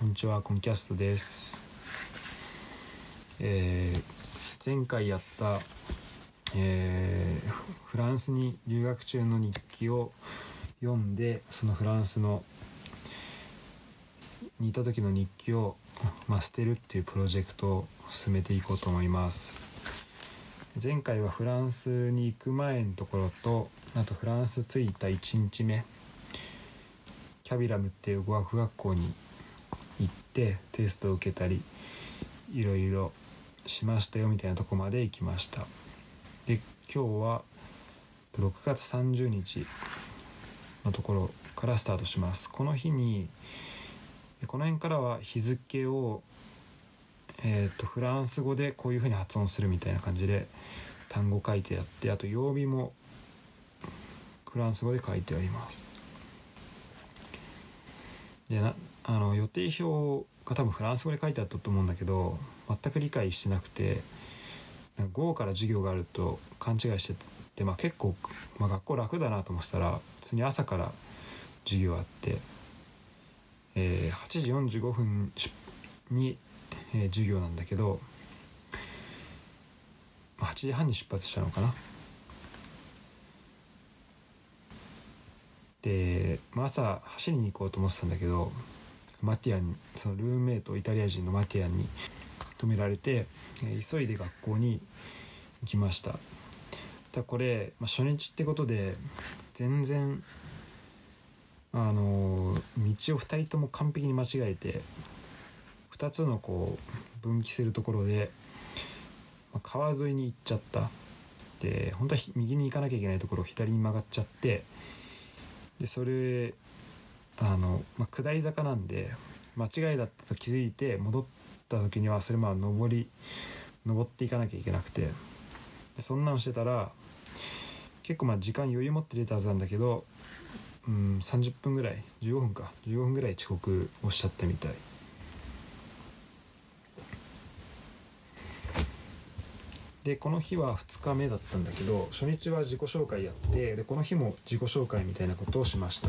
こんにちは、コンキャストです。えー前回やった、えーフランスに留学中の日記を読んで、そのフランスのにいた時の日記を、まあ、捨てるっていうプロジェクトを進めていこうと思います。前回はフランスに行く前のところと、あとフランス着いた1日目、キャビラムっていう語学学校に行ってテストを受けたりいろいろしましたよみたいなとこまで行きました。で今日は6月30日のところからスタートします。この日にこの辺からは日付をえー、とフランス語でこういうふうに発音するみたいな感じで単語書いてあってあと曜日もフランス語で書いてあります。であの予定表が多分フランス語で書いてあったと思うんだけど全く理解してなくてな午後から授業があると勘違いしてて、まあ、結構、まあ、学校楽だなと思ってたら普通に朝から授業あって、えー8時45分に、えー授業なんだけど8時半に出発したのかな。で、まあ、朝走りに行こうと思ってたんだけどマティアンにそのルームメイトイタリア人のマティアンに止められて、え急いで学校に行きました。ただこれ、まあ、初日ってことで全然あの道を2人とも完璧に間違えて2つのこう分岐するところで、まあ川沿いに行っちゃった。で本当は右に行かなきゃいけないところを左に曲がっちゃってでそれあの、まあ、下り坂なんで間違いだったと気づいて戻った時にはそれまあ上り登っていかなきゃいけなくて。でそんなのしてたら結構まあ時間余裕持って出たはずなんだけどうん30分ぐらい15分か15分ぐらい遅刻をしちゃったみたい。でこの日は2日目だったんだけど初日は自己紹介やってでこの日も自己紹介みたいなことをしました。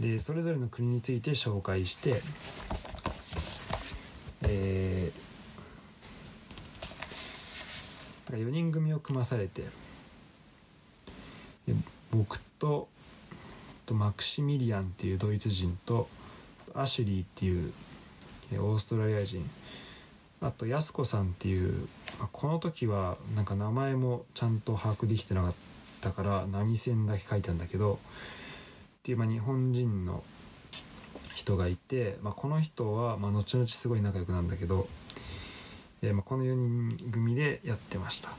でそれぞれの国について紹介してえー、だか4人組を組まされてで僕ととマクシミリアンっていうドイツ人とアシュリーっていうオーストラリア人あと安子さんっていう、この時はなんか名前もちゃんと把握できてなかったから波線だけ書いたんだけどっていうまあ日本人の人がいて、まあ、この人はまあ後々すごい仲良くなんだけど、えーまあこの4人組でやってました。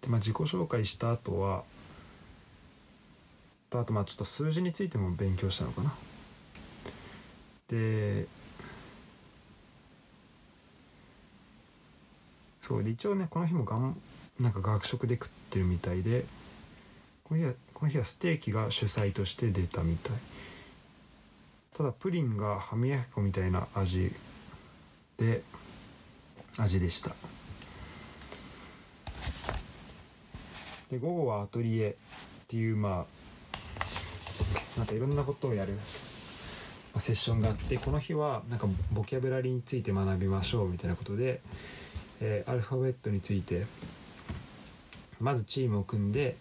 でまあ、自己紹介した後はあとまあちょっと数字についても勉強したのかな。でそうで一応ねこの日もがんなんか学食で食ってるみたいでこの日はこの日はステーキが主菜として出たみたい。ただプリンが歯磨き粉みたいな味で味でした。で午後はアトリエっていうまあなんかいろんなことをやるまあセッションがあってこの日はなんかボキャブラリーについて学びましょうみたいなことで、えーアルファベットについてまずチームを組んで、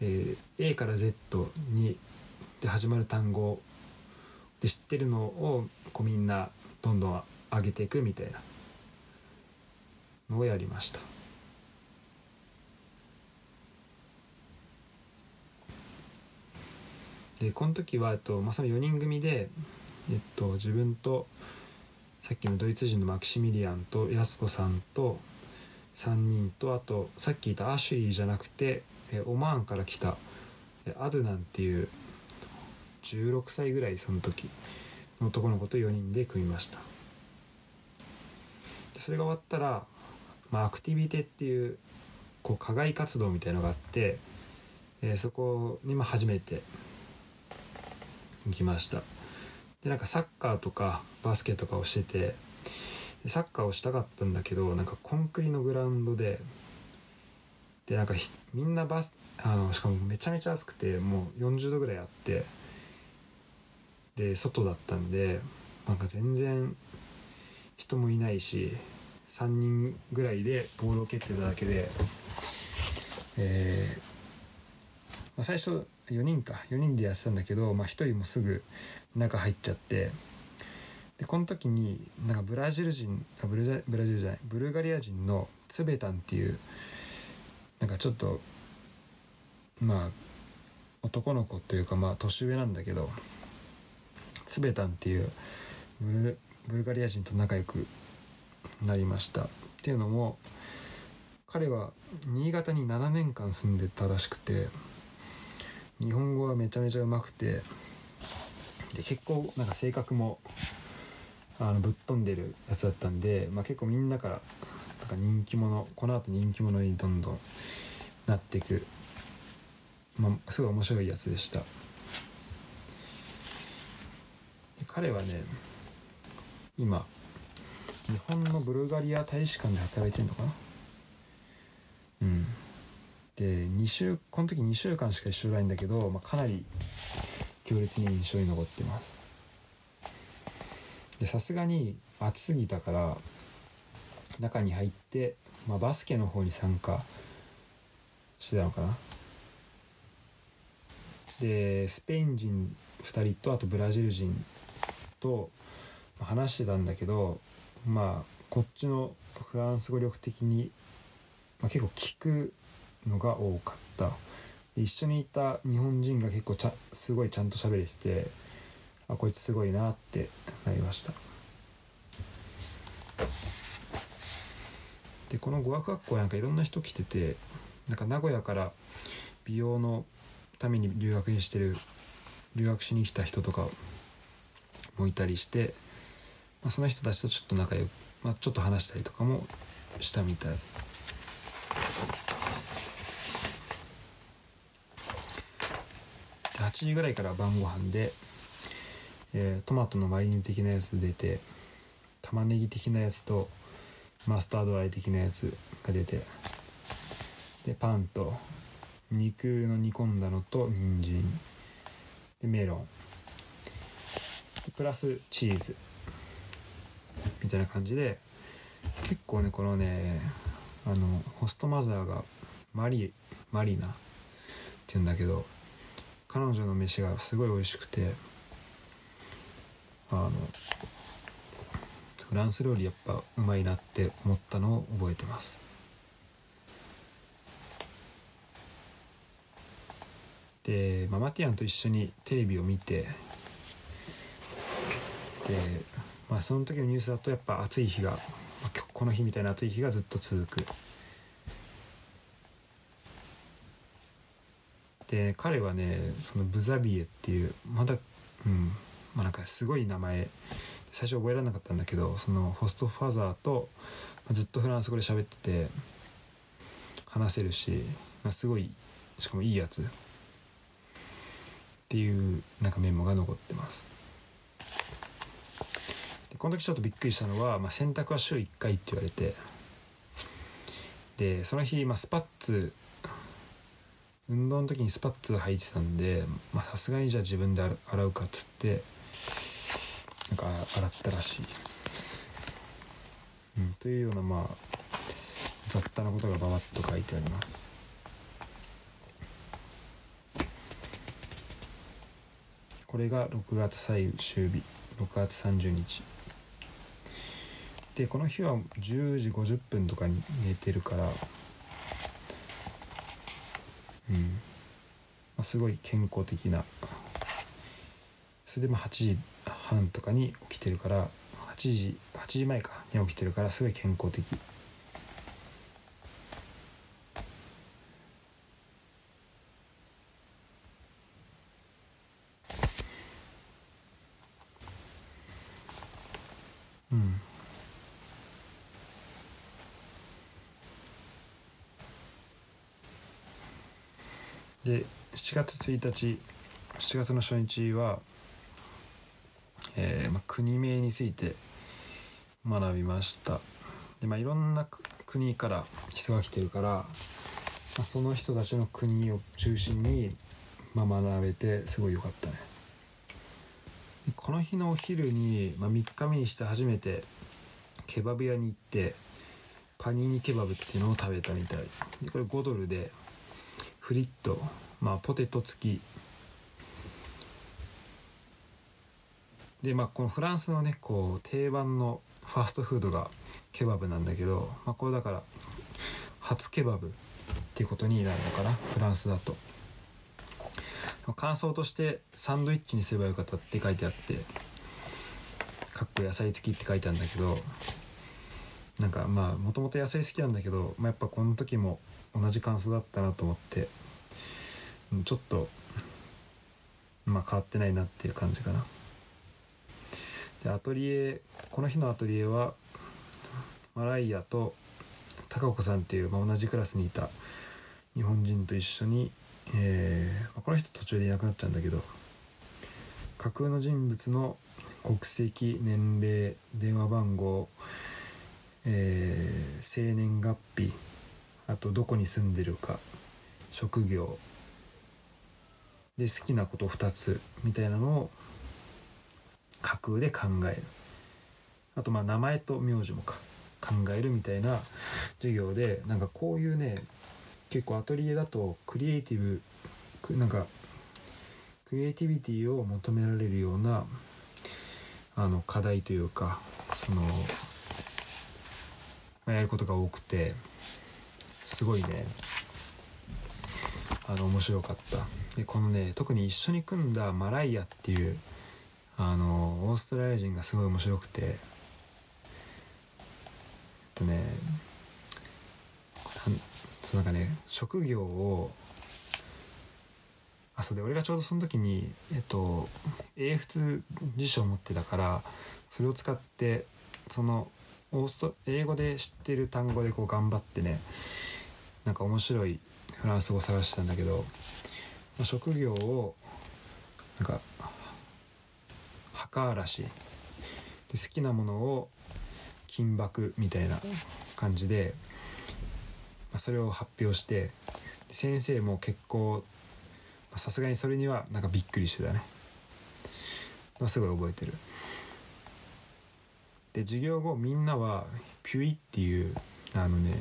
えー A から Z にで始まる単語で知ってるのをこうみんなどんどん上げていくみたいなのをやりました。でこの時は、えっとまあ、その4人組で、えっと、自分とさっきのドイツ人のマキシミリアンと安子さんと3人とあとさっき言ったアシュリーじゃなくてオマーンから来たアドゥナンっていう16歳ぐらいその時の男の子と4人で組みました。それが終わったら、まあ、アクティビテっていうこう課外活動みたいのがあって、えそこにまあ初めて行きました。でなんかサッカーとかバスケとかをしててでサッカーをしたかったんだけどなんかコンクリのグラウンドででなんかみんなバスあのしかもめちゃめちゃ暑くてもう40度ぐらいあってで外だったんでなんか全然人もいないし3人ぐらいでボールを蹴ってただけで、えーまあ、最初4人か4人でやってたんだけど、まあ、1人もすぐ中入っちゃってでこの時になんかブラジル人あブルブラジルじゃないブルガリア人のツベタンっていうなんかちょっとまあ男の子というかまあ年上なんだけどツベタンっていうブルブルガリア人と仲良くなりました。っていうのも彼は新潟に7年間住んでたらしくて日本語がめちゃめちゃうまくてで結構なんか性格もあのぶっ飛んでるやつだったんで、まあ、結構みんなからなんか人気者この後人気者にどんどんなっていく、まあ、すごい面白いやつでした。彼はね今日本のブルガリア大使館で働いてるのかな？うん。で2週この時2週間しか一緒ないんだけど、まあ、かなり強烈に印象に残ってます。でさすがに暑すぎたから中に入って、まあ、バスケの方に参加してたのかな。でスペイン人2人とあとブラジル人と話してたんだけどまあこっちのフランス語力的に、まあ、結構聞くのが多かった一緒にいた日本人が結構ちゃすごいちゃんと喋れててあこいつすごいなってなりましたでこの語学学校なんかいろんな人来ててなんか名古屋から美容のために留学にしてる留学しに来た人とかもいたりして、まあ、その人たちとちょっと仲良く、まあ、ちょっと話したりとかもしたみたい。時ぐらいから晩ご飯で、えー、トマトのマリネ的なやつ出て玉ねぎ的なやつとマスタードあえ的なやつが出てでパンと肉の煮込んだのと人参。でメロン。プラスチーズ。みたいな感じで結構ねこのねあのホストマザーがマリマリナって言うんだけど彼女の飯がすごい美味しくてあのフランス料理やっぱうまいなって思ったのを覚えてます。で、まあ、マティアンと一緒にテレビを見てで、まあ、その時のニュースだとやっぱ暑い日が、この日みたいな暑い日がずっと続く。で彼はねそのブザビエっていうまだうんまあなんかすごい名前最初覚えられなかったんだけどそのホストファザーとずっとフランス語で喋ってて話せるし、まあ、すごいしかもいいやつ。っていうなんかメモが残ってます。でこの時ちょっとびっくりしたのは、まあ、洗濯は週1回って言われて。でその日、まあ、スパッツ運動の時にスパッツ履いてたんでさすがにじゃあ自分で洗うかっつってなんか洗ったらしい、うん、というようなまあ雑多なことがババッと書いてあります。これが6月最終日6月30日。でこの日は10時50分とかに寝てるからうん。ま、すごい健康的な。それでも8時半とかに起きてるから8時8時前かに起きてるからすごい健康的。で7月1日7月の初日は、えーま、国名について学びました。で、ま、いろんな国から人が来てるからま、その人たちの国を中心に、ま、学べてすごい良かったね。この日のお昼に、ま、3日目にして初めてケバブ屋に行ってパニーニケバブっていうのを食べたみたい。でこれ5ドルでフリットまあポテト付き。でまあこのフランスのねこう定番のファーストフードがケバブなんだけど、まあ、これだから初ケバブっていうことになるのかなフランスだと。感想としてサンドイッチにすればよかったって書いてあってかっこ野菜付きって書いてあるんだけどなんかまあもともと野菜好きなんだけど、まあ、やっぱこの時も同じ感想だったなと思ってちょっとまあ変わってないなっていう感じかな。でアトリエこの日のアトリエはマライアと高子さんっていう、まあ、同じクラスにいた日本人と一緒に、えー、この人途中でいなくなっちゃうんだけど架空の人物の国籍年齢電話番号、えー、生年月日あとどこに住んでるか職業で好きなこと2つみたいなのを架空で考える。あとまあ名前と名字もか考えるみたいな授業でなんかこういうね結構アトリエだとクリエイティブなんかクリエイティビティを求められるようなあの課題というかその、やることが多くてすごいね。あの面白かった。でこのね特に一緒に組んだマライアっていうあのオーストラリア人がすごい面白くて。えっとねそうなんかね職業をあそうで俺がちょうどその時にえっと英仏辞書を持ってたからそれを使ってそのオースト英語で知ってる単語でこう頑張ってねなんか面白いフランス語を探してたんだけど、まあ、職業をなんか墓荒らしで好きなものを金箔みたいな感じで、まあ、それを発表して先生も結構さすがにそれにはなんかびっくりしてたね、まあ、すごい覚えてる。で授業後みんなはピュイっていうあのね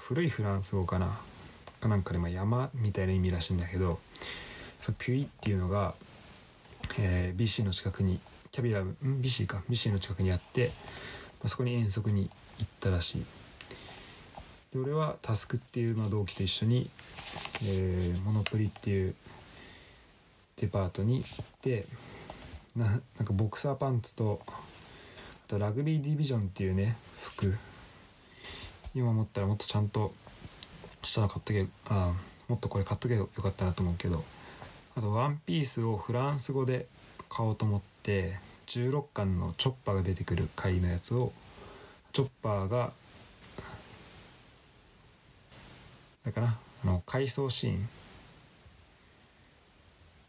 古いフランス語かなかなんかでま山みたいな意味らしいんだけどそのピュイっていうのが、えー、ビシーの近くにキャビラムん？ビシーか。ビシーの近くにあって、ま、そこに遠足に行ったらしい。で俺はタスクっていう、まあ、同期と一緒に、えー、モノプリっていうデパートに行ってななんかボクサーパンツととラグビーディビジョンっていうね服。今思ったらもっとちゃんとしたの買っとけあもっとこれ買っとけばよかったなと思うけど。あとワンピースをフランス語で買おうと思って16巻のチョッパーが出てくる回のやつをチョッパーがだからあの回想シーン。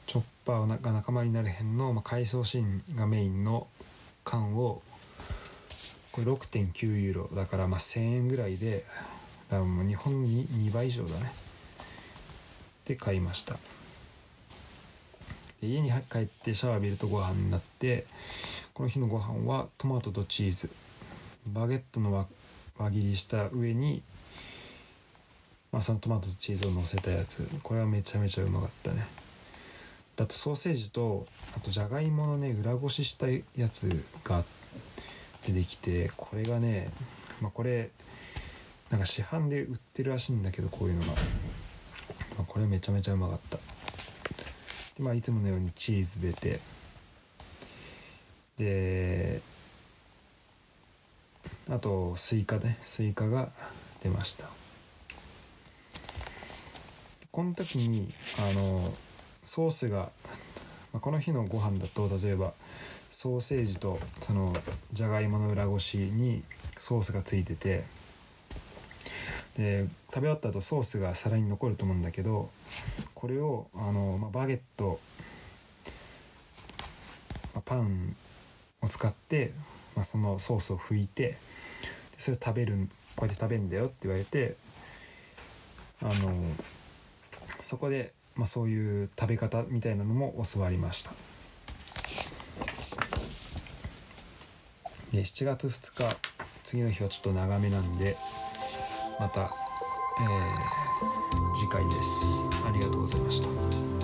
チョッパーが仲間になる辺の、まあ、回想シーンがメインの缶をこれ6.9ユーロ。だからまあ1000円ぐらいでだからもう日本に2倍以上だね。で買いました。で家に帰ってシャワー浴びるとご飯になってこの日のご飯はトマトとチーズ。バゲットの輪切りした上にまあ、そのトマトとチーズをのせたやつ。これはめちゃめちゃうまかったね。だとソーセージとあとじゃがいものね裏ごししたやつが出てきてこれがねまあこれなんか市販で売ってるらしいんだけどこういうのが、まあ、これめちゃめちゃうまかった。でまあいつものようにチーズ出て。であとスイカね。スイカが出ました。この時にあのソースが、まあ、この日のご飯だと例えばソーセージとそのじゃがいもの裏ごしにソースがついててで食べ終わった後ソースが皿に残ると思うんだけどこれをあの、まあ、バゲット、まあ、パンを使って、まあ、そのソースを拭いてそれを食べるこうやって食べるんだよって言われてあのそこで、まあ、そういう食べ方みたいなのも教わりました。で7月2日次の日はちょっと長めなんでまた、えー次回です。ありがとうございました。